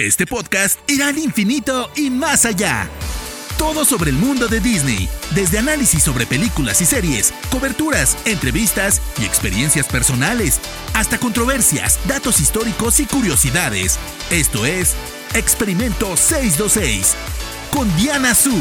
Este podcast irá al infinito y más allá. Todo sobre el mundo de Disney, desde análisis sobre películas y series, coberturas, entrevistas y experiencias personales, hasta controversias, datos históricos y curiosidades. Esto es Experimento 626 con Diana Su.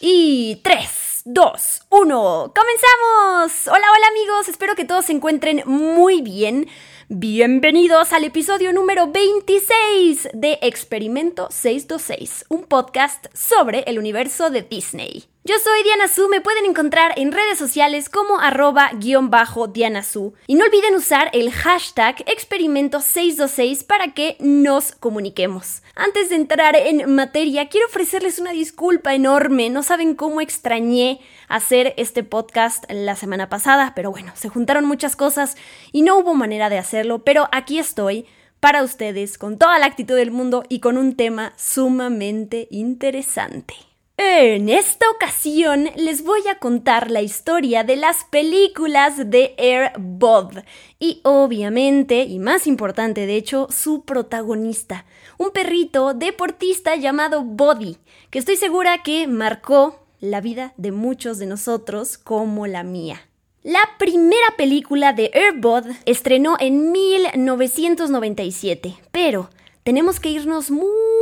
Y 3, 2, 1, comenzamos. Hola, hola amigos, espero que todos se encuentren muy bien. Bienvenidos al episodio número 26 de Experimento 626, un podcast sobre el universo de Disney. Yo soy Diana Su, me pueden encontrar en redes sociales como arroba guion bajo Diana Su. Y no olviden usar el hashtag experimento626 para que nos comuniquemos. Antes de entrar en materia, quiero ofrecerles una disculpa enorme. No saben cómo extrañé hacer este podcast la semana pasada, pero bueno, se juntaron muchas cosas y no hubo manera de hacerlo, pero aquí estoy para ustedes con toda la actitud del mundo y con un tema sumamente interesante. En esta ocasión les voy a contar la historia de las películas de Air Bud y obviamente, y más importante de hecho, su protagonista, un perrito deportista llamado Body, que estoy segura que marcó la vida de muchos de nosotros como la mía. La primera película de Air Bud estrenó en 1997, pero tenemos que irnos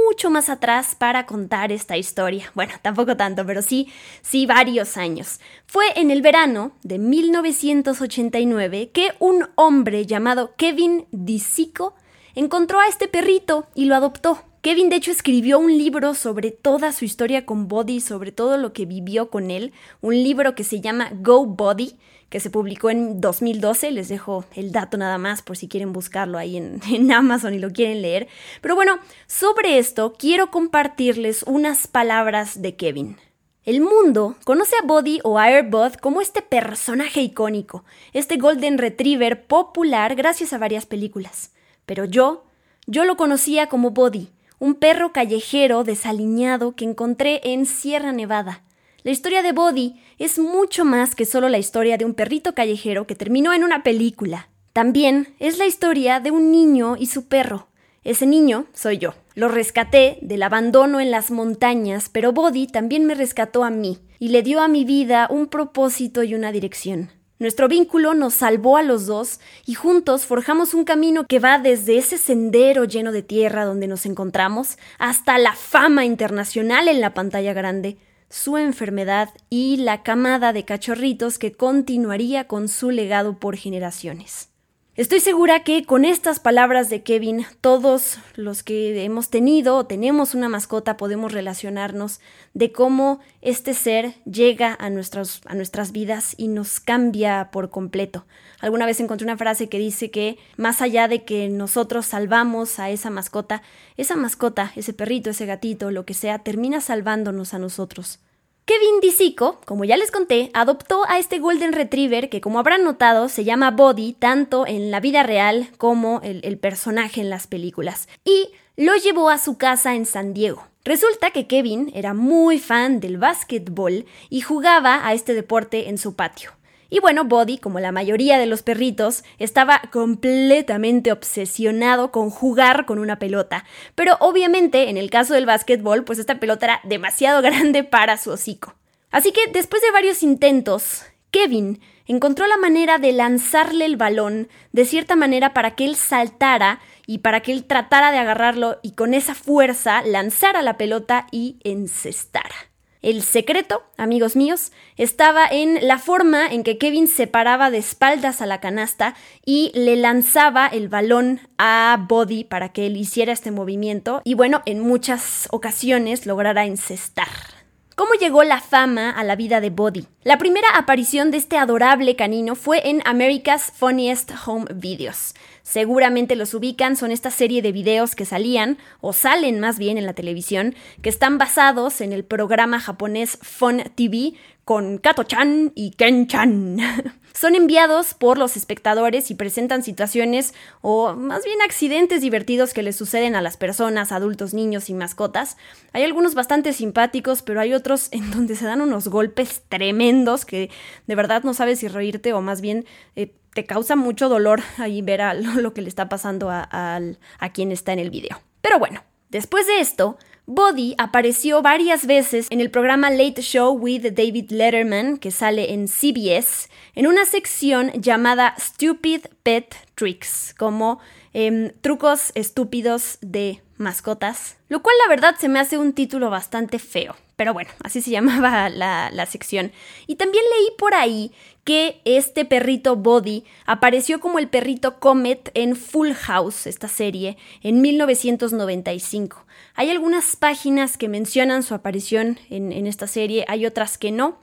mucho más atrás para contar esta historia. Bueno, tampoco tanto, pero sí, sí varios años. Fue en el verano de 1989 que un hombre llamado Kevin Disico encontró a este perrito y lo adoptó. Kevin de hecho escribió un libro sobre toda su historia con Body, sobre todo lo que vivió con él, un libro que se llama Go Body, que se publicó en 2012. Les dejo el dato nada más por si quieren buscarlo ahí en, Amazon y lo quieren leer. Pero bueno, sobre esto quiero compartirles unas palabras de Kevin. El mundo conoce a Body o Airbud como este personaje icónico, este Golden Retriever popular gracias a varias películas. Pero yo, yo lo conocía como Body, un perro callejero desaliñado que encontré en Sierra Nevada. La historia de Body es mucho más que solo la historia de un perrito callejero que terminó en una película. También es la historia de un niño y su perro. Ese niño soy yo. Lo rescaté del abandono en las montañas, pero Body también me rescató a mí y le dio a mi vida un propósito y una dirección. Nuestro vínculo nos salvó a los dos y juntos forjamos un camino que va desde ese sendero lleno de tierra donde nos encontramos hasta la fama internacional en la pantalla grande, su enfermedad y la camada de cachorritos que continuaría con su legado por generaciones. Estoy segura que con estas palabras de Kevin, todos los que hemos tenido o tenemos una mascota podemos relacionarnos de cómo este ser llega a, nuestras, a nuestras vidas y nos cambia por completo. Alguna vez encontré una frase que dice que más allá de que nosotros salvamos a esa mascota, esa mascota, ese perrito, ese gatito, lo que sea, termina salvándonos a nosotros. Kevin Disico, como ya les conté, adoptó a este Golden Retriever que, como habrán notado, se llama Body tanto en la vida real como el, el, personaje en las películas, y lo llevó a su casa en San Diego. Resulta que Kevin era muy fan del básquetbol y jugaba a este deporte en su patio. Y bueno, Body, como la mayoría de los perritos, estaba completamente obsesionado con jugar con una pelota. Pero obviamente, en el caso del básquetbol, pues esta pelota era demasiado grande para su hocico. Así que después de varios intentos, Kevin encontró la manera de lanzarle el balón de cierta manera para que él saltara y para que él tratara de agarrarlo y con esa fuerza lanzara la pelota y encestara. El secreto, amigos míos, estaba en la forma en que Kevin se paraba de espaldas a la canasta y le lanzaba el balón a Body para que él hiciera este movimiento y bueno, en muchas ocasiones lograra encestar. ¿Cómo llegó la fama a la vida de Body? La primera aparición de este adorable canino fue en America's Funniest Home Videos. Seguramente los ubican, son esta serie de videos que salían, o salen más bien en la televisión, que están basados en el programa japonés Fun TV con Kato-chan y Ken-chan. Son enviados por los espectadores y presentan situaciones o más bien accidentes divertidos que les suceden a las personas, adultos, niños y mascotas. Hay algunos bastante simpáticos, pero hay otros en donde se dan unos golpes tremendos que de verdad no sabes si reírte o más bien eh, te causa mucho dolor ahí ver a lo, que le está pasando a, a quien está en el video. Pero bueno, después de esto, Body apareció varias veces en el programa Late Show with David Letterman, que sale en CBS, en una sección llamada Stupid Pet Tricks, como em, trucos estúpidos de mascotas, lo cual la verdad se me hace un título bastante feo. Pero bueno, así se llamaba la, la, sección. Y también leí por ahí que este perrito Body apareció como el perrito Comet en Full House, esta serie, en 1995. Hay algunas páginas que mencionan su aparición en, esta serie, hay otras que no.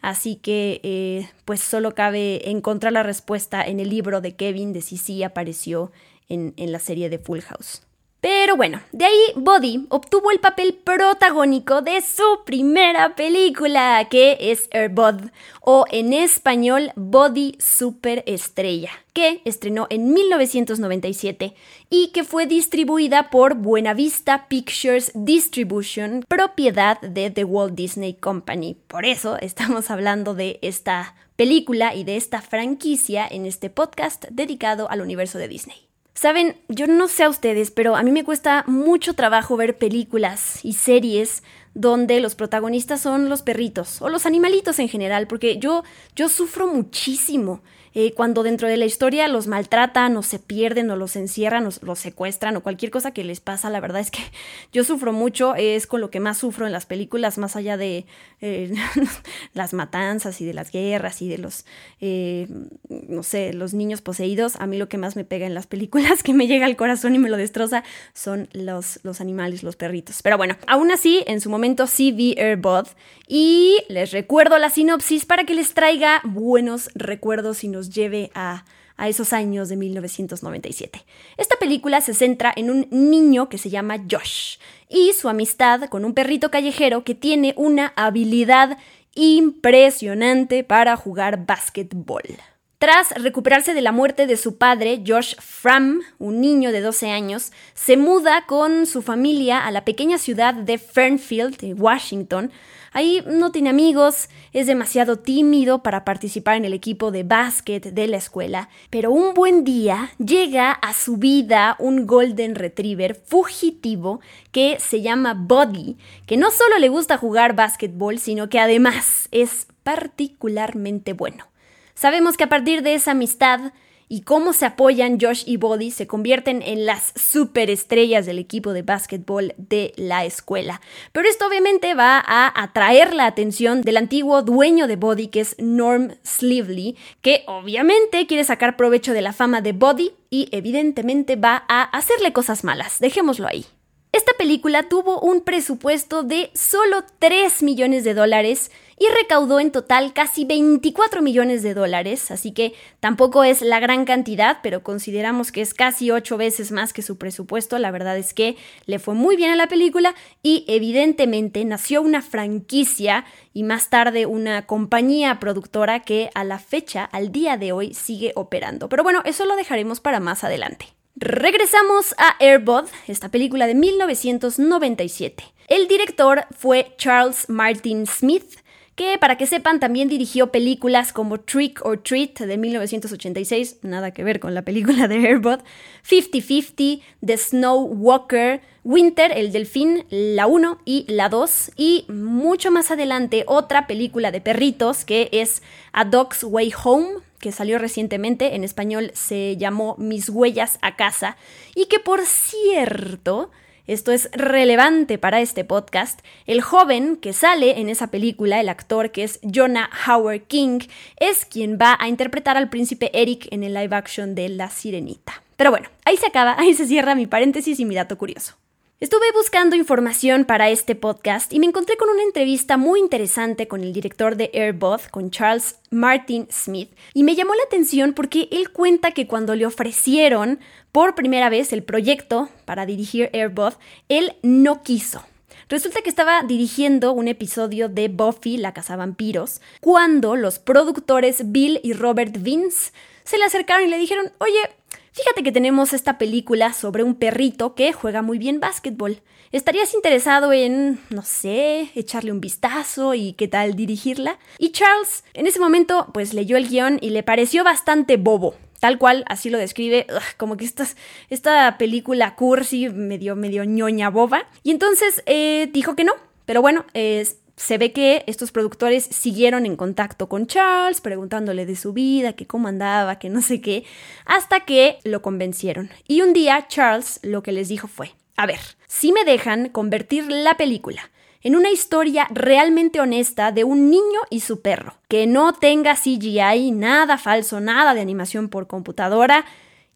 Así que eh, pues solo cabe encontrar la respuesta en el libro de Kevin de si sí apareció en la serie de Full House. Pero bueno, de ahí Body obtuvo el papel protagónico de su primera película, que es Airbud, o en español Body Superestrella, que estrenó en 1997 y que fue distribuida por Buenavista Pictures Distribution, propiedad de The Walt Disney Company. Por eso estamos hablando de esta película y de esta franquicia en este podcast dedicado al universo de Disney. Saben, yo no sé a ustedes, pero a mí me cuesta mucho trabajo ver películas y series donde los protagonistas son los perritos o los animalitos en general, porque yo, yo sufro muchísimo eh, cuando dentro de la historia los maltratan o se pierden o los encierran o los secuestran o cualquier cosa que les pasa, la verdad es que yo sufro mucho, es con lo que más sufro en las películas, más allá de eh, las matanzas y de las guerras y de los, eh, no sé, los niños poseídos, a mí lo que más me pega en las películas, que me llega al corazón y me lo destroza, son los, los animales, los perritos. Pero bueno, aún así, en su momento sí vi Airbud y les recuerdo la sinopsis para que les traiga buenos recuerdos y nos lleve a, a esos años de 1997. Esta película se centra en un niño que se llama Josh y su amistad con un perrito callejero que tiene una habilidad impresionante para jugar básquetbol. Tras recuperarse de la muerte de su padre, Josh Fram, un niño de 12 años, se muda con su familia a la pequeña ciudad de Fernfield, Washington. Ahí no tiene amigos, es demasiado tímido para participar en el equipo de básquet de la escuela, pero un buen día llega a su vida un Golden Retriever fugitivo que se llama Buddy, que no solo le gusta jugar básquetbol, sino que además es particularmente bueno. Sabemos que a partir de esa amistad y cómo se apoyan Josh y Body se convierten en las superestrellas del equipo de básquetbol de la escuela. Pero esto obviamente va a atraer la atención del antiguo dueño de Body, que es Norm Slively, que obviamente quiere sacar provecho de la fama de Body y evidentemente va a hacerle cosas malas. Dejémoslo ahí. Esta película tuvo un presupuesto de solo 3 millones de dólares y recaudó en total casi 24 millones de dólares, así que tampoco es la gran cantidad, pero consideramos que es casi 8 veces más que su presupuesto. La verdad es que le fue muy bien a la película y evidentemente nació una franquicia y más tarde una compañía productora que a la fecha, al día de hoy, sigue operando. Pero bueno, eso lo dejaremos para más adelante. Regresamos a Airbud, esta película de 1997. El director fue Charles Martin Smith, que para que sepan también dirigió películas como Trick or Treat de 1986, nada que ver con la película de Airbud, 50-50, The Snow Walker, Winter, el delfín, la 1 y la 2, y mucho más adelante otra película de perritos que es A Dog's Way Home que salió recientemente, en español se llamó Mis huellas a casa, y que por cierto, esto es relevante para este podcast, el joven que sale en esa película, el actor que es Jonah Howard King, es quien va a interpretar al príncipe Eric en el live action de La Sirenita. Pero bueno, ahí se acaba, ahí se cierra mi paréntesis y mi dato curioso. Estuve buscando información para este podcast y me encontré con una entrevista muy interesante con el director de Airbud, con Charles Martin Smith, y me llamó la atención porque él cuenta que cuando le ofrecieron por primera vez el proyecto para dirigir Airbud, él no quiso. Resulta que estaba dirigiendo un episodio de Buffy, la cazavampiros, cuando los productores Bill y Robert Vince se le acercaron y le dijeron, oye, Fíjate que tenemos esta película sobre un perrito que juega muy bien básquetbol. ¿Estarías interesado en, no sé, echarle un vistazo y qué tal dirigirla? Y Charles, en ese momento, pues leyó el guion y le pareció bastante bobo. Tal cual, así lo describe, como que esta, esta película cursi, medio, medio ñoña boba. Y entonces eh, dijo que no. Pero bueno, se ve que estos productores siguieron en contacto con Charles, preguntándole de su vida, que cómo andaba, que no sé qué, hasta que lo convencieron. Y un día Charles lo que les dijo fue, a ver, si me dejan convertir la película en una historia realmente honesta de un niño y su perro, que no tenga CGI, nada falso, nada de animación por computadora,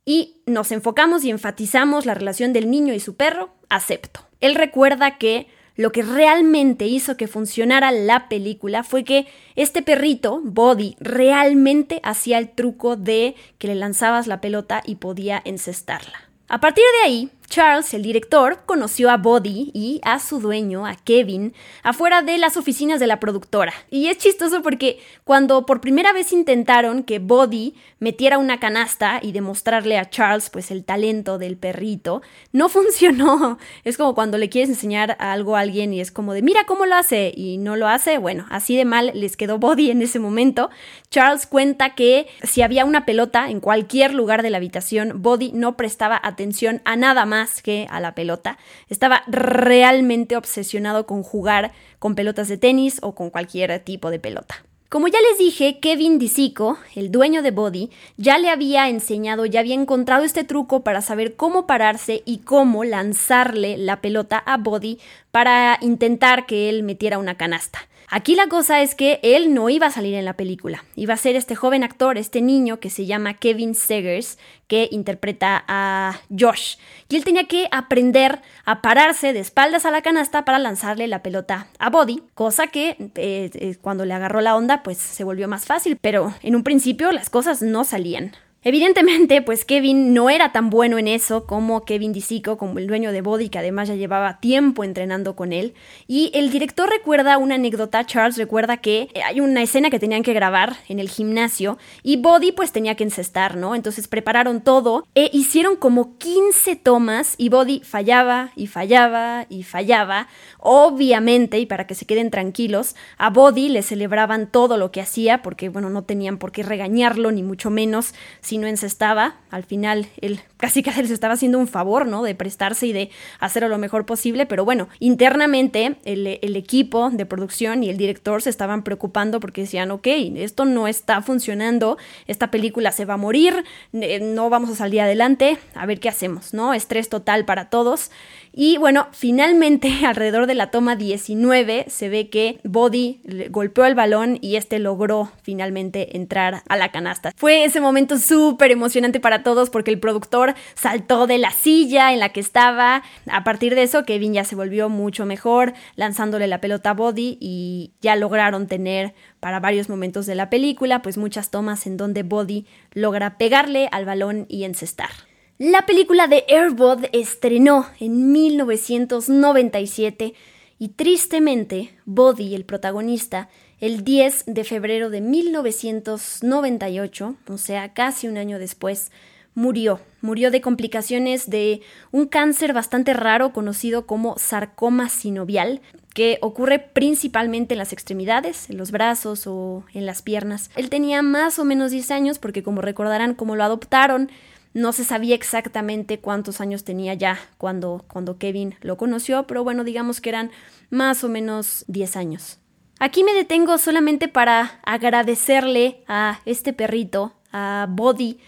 y nos enfocamos y enfatizamos la relación del niño y su perro, acepto. Él recuerda que lo que realmente hizo que funcionara la película fue que este perrito, Body, realmente hacía el truco de que le lanzabas la pelota y podía encestarla. A partir de ahí, Charles, el director, conoció a Body y a su dueño, a Kevin, afuera de las oficinas de la productora. Y es chistoso porque cuando por primera vez intentaron que Body metiera una canasta y demostrarle a Charles pues el talento del perrito, no funcionó. Es como cuando le quieres enseñar algo a alguien y es como de mira cómo lo hace y no lo hace. Bueno, así de mal les quedó Body en ese momento. Charles cuenta que si había una pelota en cualquier lugar de la habitación, Body no prestaba atención a nada más que a la pelota. Estaba realmente obsesionado con jugar con pelotas de tenis o con cualquier tipo de pelota. Como ya les dije, Kevin Disico, el dueño de Body, ya le había enseñado, ya había encontrado este truco para saber cómo pararse y cómo lanzarle la pelota a Body para intentar que él metiera una canasta. Aquí la cosa es que él no iba a salir en la película, iba a ser este joven actor, este niño que se llama Kevin Segers, que interpreta a Josh. Y él tenía que aprender a pararse de espaldas a la canasta para lanzarle la pelota a Body, cosa que eh, eh, cuando le agarró la onda pues se volvió más fácil, pero en un principio las cosas no salían. Evidentemente, pues Kevin no era tan bueno en eso como Kevin Disico, como el dueño de Body, que además ya llevaba tiempo entrenando con él. Y el director recuerda una anécdota, Charles recuerda que hay una escena que tenían que grabar en el gimnasio y Body pues tenía que encestar, ¿no? Entonces prepararon todo e hicieron como 15 tomas y Body fallaba y fallaba y fallaba. Obviamente, y para que se queden tranquilos, a Body le celebraban todo lo que hacía porque, bueno, no tenían por qué regañarlo ni mucho menos si no encestaba, al final él casi casi les estaba haciendo un favor, ¿no? De prestarse y de hacerlo lo mejor posible, pero bueno, internamente el, el equipo de producción y el director se estaban preocupando porque decían, ok, esto no está funcionando, esta película se va a morir, eh, no vamos a salir adelante, a ver qué hacemos, ¿no? Estrés total para todos. Y bueno, finalmente alrededor de la toma 19 se ve que Body golpeó el balón y este logró finalmente entrar a la canasta. Fue ese momento súper emocionante para todos porque el productor saltó de la silla en la que estaba. A partir de eso, Kevin ya se volvió mucho mejor lanzándole la pelota a Body y ya lograron tener para varios momentos de la película pues muchas tomas en donde Body logra pegarle al balón y encestar. La película de Airbud estrenó en 1997 y tristemente Body, el protagonista, el 10 de febrero de 1998, o sea, casi un año después, murió. Murió de complicaciones de un cáncer bastante raro conocido como sarcoma sinovial, que ocurre principalmente en las extremidades, en los brazos o en las piernas. Él tenía más o menos 10 años porque como recordarán, como lo adoptaron, no se sabía exactamente cuántos años tenía ya cuando, cuando Kevin lo conoció, pero bueno, digamos que eran más o menos 10 años. Aquí me detengo solamente para agradecerle a este perrito, a Body,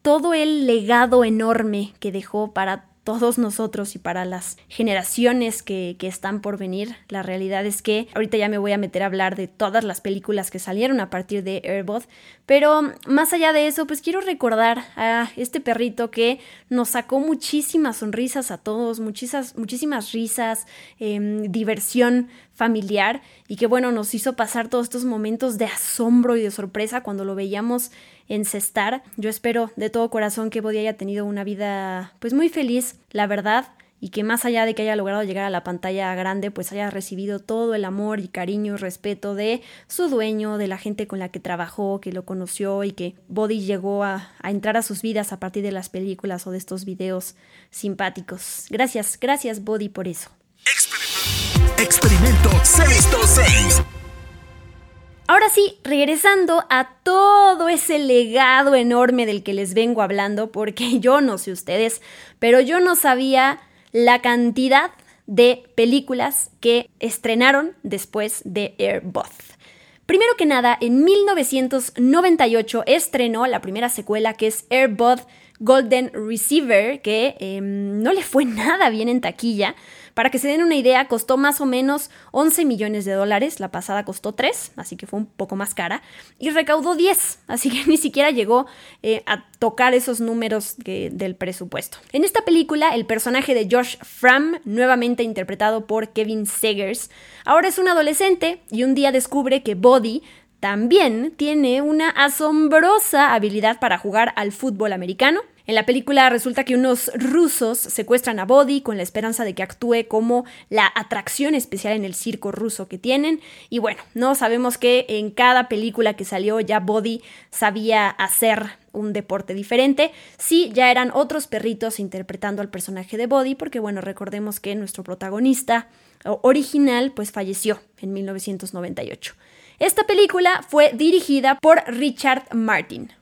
todo el legado enorme que dejó para todos nosotros y para las generaciones que, están por venir. La realidad es que ahorita ya me voy a meter a hablar de todas las películas que salieron a partir de Airbud, pero más allá de eso, pues quiero recordar a este perrito que nos sacó muchísimas sonrisas a todos, muchísimas, muchísimas risas, em, diversión familiar y que bueno, nos hizo pasar todos estos momentos de asombro y de sorpresa cuando lo veíamos encestar. Yo espero de todo corazón que Body haya tenido una vida pues muy feliz, la verdad, y que más allá de que haya logrado llegar a la pantalla grande, pues haya recibido todo el amor y cariño y respeto de su dueño, de la gente con la que trabajó, que lo conoció y que Body llegó a, a entrar a sus vidas a partir de las películas o de estos videos simpáticos. Gracias, gracias Body por eso. Experimento 626. Ahora sí, regresando a todo ese legado enorme del que les vengo hablando, porque yo no sé ustedes, pero yo no sabía la cantidad de películas que estrenaron después de Airbud. Primero que nada, en 1998 estrenó la primera secuela que es Airbud Golden Receiver, que em, no le fue nada bien en taquilla. Para que se den una idea, costó más o menos 11 millones de dólares, la pasada costó 3, así que fue un poco más cara, y recaudó 10, así que ni siquiera llegó eh, a tocar esos números del presupuesto. En esta película, el personaje de Josh Fram, nuevamente interpretado por Kevin Segers, ahora es un adolescente y un día descubre que Body también tiene una asombrosa habilidad para jugar al fútbol americano en la película resulta que unos rusos secuestran a Body con la esperanza de que actúe como la atracción especial en el circo ruso que tienen. Y bueno, no sabemos que en cada película que salió ya Body sabía hacer un deporte diferente. Sí, ya eran otros perritos interpretando al personaje de Body, porque bueno, recordemos que nuestro protagonista original pues falleció en 1998. Esta película fue dirigida por Richard Martin.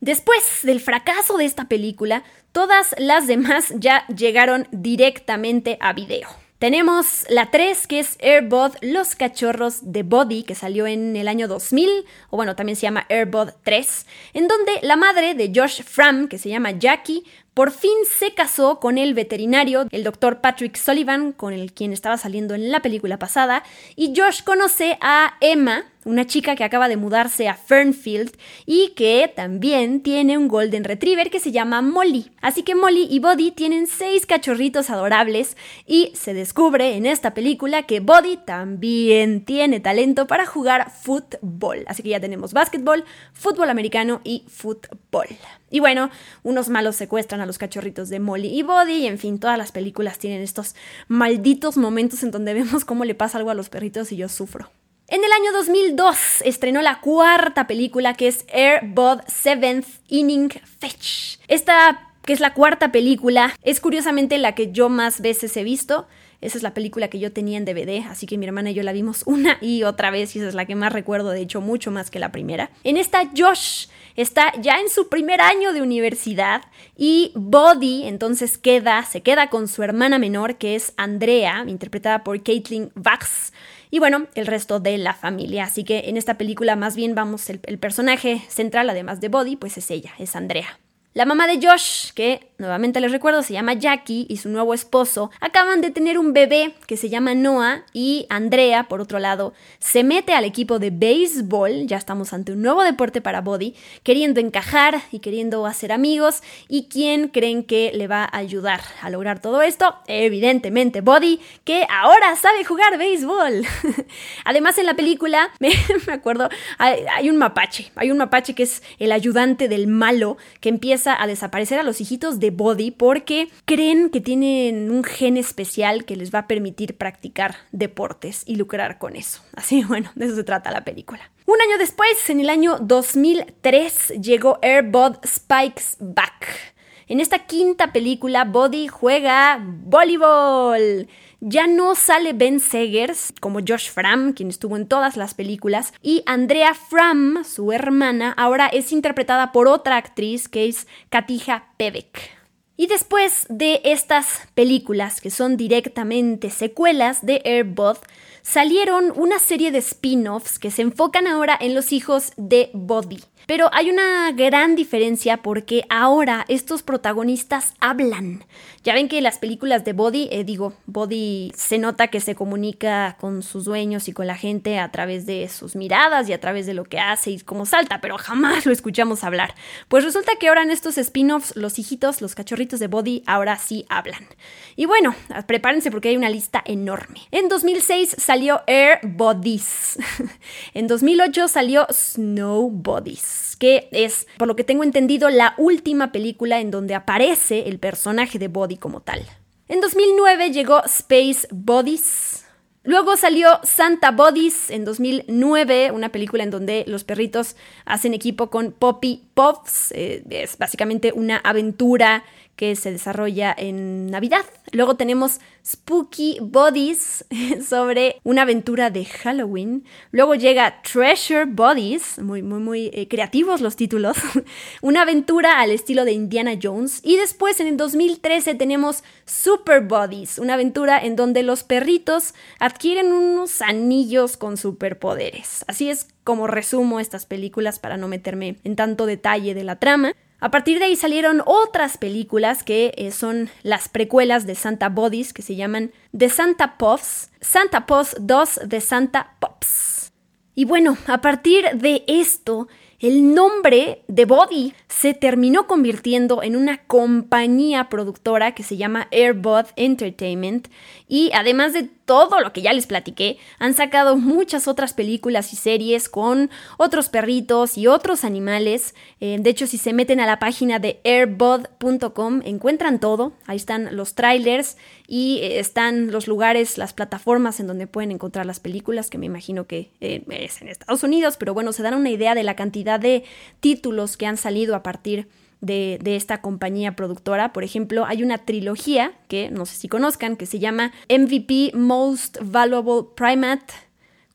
Después del fracaso de esta película, todas las demás ya llegaron directamente a video. Tenemos la 3, que es Airbud Los Cachorros de Body, que salió en el año 2000, o bueno, también se llama Airbud 3, en donde la madre de Josh Fram, que se llama Jackie, por fin se casó con el veterinario, el doctor Patrick Sullivan, con el quien estaba saliendo en la película pasada, y Josh conoce a Emma, una chica que acaba de mudarse a Fernfield y que también tiene un Golden Retriever que se llama Molly. Así que Molly y Body tienen seis cachorritos adorables y se descubre en esta película que Body también tiene talento para jugar fútbol. Así que ya tenemos básquetbol, fútbol americano y fútbol. Y bueno, unos malos secuestran a los cachorritos de Molly y Body, y en fin, todas las películas tienen estos malditos momentos en donde vemos cómo le pasa algo a los perritos y yo sufro. En el año 2002 estrenó la cuarta película que es Air Bud Seventh Inning Fetch. Esta, que es la cuarta película, es curiosamente la que yo más veces he visto. Esa es la película que yo tenía en DVD, así que mi hermana y yo la vimos una y otra vez y esa es la que más recuerdo, de hecho mucho más que la primera. En esta Josh está ya en su primer año de universidad y Body entonces queda, se queda con su hermana menor que es Andrea, interpretada por Caitlin Vax y bueno, el resto de la familia. Así que en esta película más bien vamos, el, personaje central, además de Body, pues es ella, es Andrea. La mamá de Josh, que nuevamente les recuerdo se llama Jackie y su nuevo esposo, acaban de tener un bebé que se llama Noah y Andrea, por otro lado, se mete al equipo de béisbol, ya estamos ante un nuevo deporte para Body, queriendo encajar y queriendo hacer amigos. ¿Y quién creen que le va a ayudar a lograr todo esto? Evidentemente Body, que ahora sabe jugar béisbol. Además en la película, me, acuerdo, hay un mapache, hay un mapache que es el ayudante del malo que empieza a desaparecer a los hijitos de Body porque creen que tienen un gen especial que les va a permitir practicar deportes y lucrar con eso. Así, bueno, de eso se trata la película. Un año después, en el año 2003, llegó Airbud Spikes Back. En esta quinta película, Body juega voleibol. Ya no sale Ben Segers como Josh Fram, quien estuvo en todas las películas, y Andrea Fram, su hermana, ahora es interpretada por otra actriz que es Katija Pevek. Y después de estas películas, que son directamente secuelas de Airbud, salieron una serie de spin-offs que se enfocan ahora en los hijos de Body. Pero hay una gran diferencia porque ahora estos protagonistas hablan. Ya ven que las películas de Body, eh, digo, Body se nota que se comunica con sus dueños y con la gente a través de sus miradas y a través de lo que hace y cómo salta, pero jamás lo escuchamos hablar. Pues resulta que ahora en estos spin-offs, los hijitos, los cachorritos de Body, ahora sí hablan. Y bueno, prepárense porque hay una lista enorme. En 2006 salió Air Bodies. en 2008 salió Snow Bodies que es, por lo que tengo entendido, la última película en donde aparece el personaje de Body como tal. En 2009 llegó Space Bodies. Luego salió Santa Bodies en 2009, una película en donde los perritos hacen equipo con Poppy Puffs. Eh, es básicamente una aventura que se desarrolla en Navidad. Luego tenemos Spooky Bodies sobre una aventura de Halloween. Luego llega Treasure Bodies, muy, muy, muy eh, creativos los títulos. una aventura al estilo de Indiana Jones. Y después en el 2013 tenemos Super Bodies, una aventura en donde los perritos adquieren unos anillos con superpoderes. Así es como resumo estas películas para no meterme en tanto detalle de la trama. A partir de ahí salieron otras películas que eh, son las precuelas de Santa Bodies, que se llaman The Santa Puffs, Santa Puffs 2 de Santa Pops. Y bueno, a partir de esto, el nombre de Body se terminó convirtiendo en una compañía productora que se llama Airbud Entertainment y además de todo lo que ya les platiqué, han sacado muchas otras películas y series con otros perritos y otros animales. Eh, de hecho, si se meten a la página de airbud.com, encuentran todo. Ahí están los trailers y eh, están los lugares, las plataformas en donde pueden encontrar las películas, que me imagino que eh, es en Estados Unidos, pero bueno, se dan una idea de la cantidad de títulos que han salido a partir de de, esta compañía productora. Por ejemplo, hay una trilogía que no sé si conozcan, que se llama MVP Most Valuable Primate,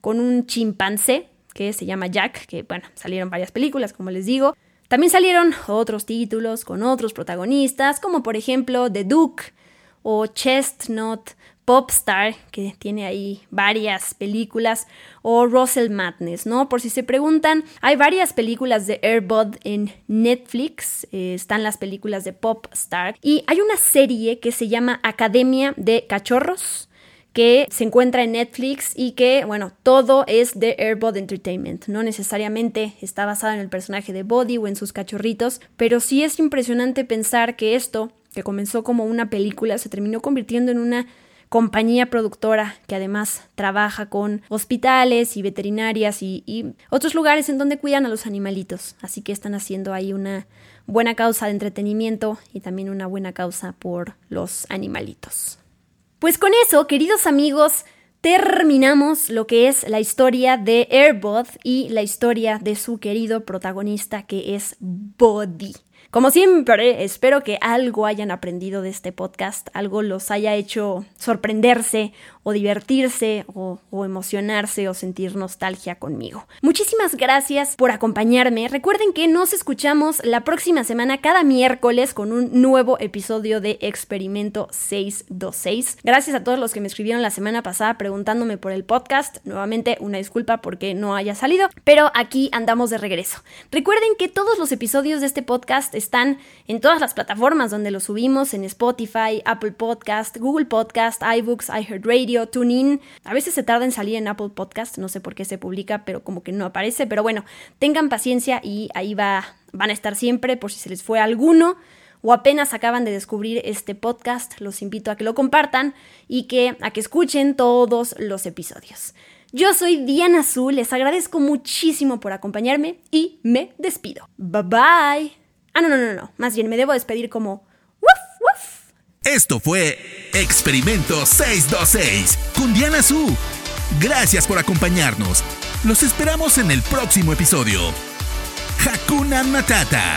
con un chimpancé que se llama Jack, que bueno, salieron varias películas, como les digo. También salieron otros títulos con otros protagonistas, como por ejemplo The Duke o Chestnut Popstar, que tiene ahí varias películas, o Russell Madness, ¿no? Por si se preguntan, hay varias películas de Airbud en Netflix, eh, están las películas de Popstar, y hay una serie que se llama Academia de Cachorros que se encuentra en Netflix y que, bueno, todo es de Airbud Entertainment. No necesariamente está basado en el personaje de Body o en sus cachorritos, pero sí es impresionante pensar que esto, que comenzó como una película, se terminó convirtiendo en una compañía productora que además trabaja con hospitales y veterinarias y, otros lugares en donde cuidan a los animalitos. Así que están haciendo ahí una buena causa de entretenimiento y también una buena causa por los animalitos. Pues con eso, queridos amigos, terminamos lo que es la historia de Airbud y la historia de su querido protagonista que es Body. Como siempre, espero que algo hayan aprendido de este podcast, algo los haya hecho sorprenderse o divertirse o, emocionarse o sentir nostalgia conmigo. Muchísimas gracias por acompañarme. Recuerden que nos escuchamos la próxima semana cada miércoles con un nuevo episodio de Experimento 626. Gracias a todos los que me escribieron la semana pasada preguntándome por el podcast. Nuevamente una disculpa porque no haya salido, pero aquí andamos de regreso. Recuerden que todos los episodios de este podcast están en todas las plataformas donde los subimos, en Spotify, Apple Podcast, Google Podcast, iBooks, iHeartRadio, TuneIn. A veces se tarda en salir en Apple Podcast, no sé por qué se publica, pero como que no aparece. Pero bueno, tengan paciencia y ahí va, van a estar siempre por si se les fue alguno o apenas acaban de descubrir este podcast, los invito a que lo compartan y que a que escuchen todos los episodios. Yo soy Diana Azul, les agradezco muchísimo por acompañarme y me despido. Bye bye. Ah, no, no, no, no, más bien me debo despedir como esto fue Experimento 626 con Diana Su. Gracias por acompañarnos. Los esperamos en el próximo episodio. Hakuna Matata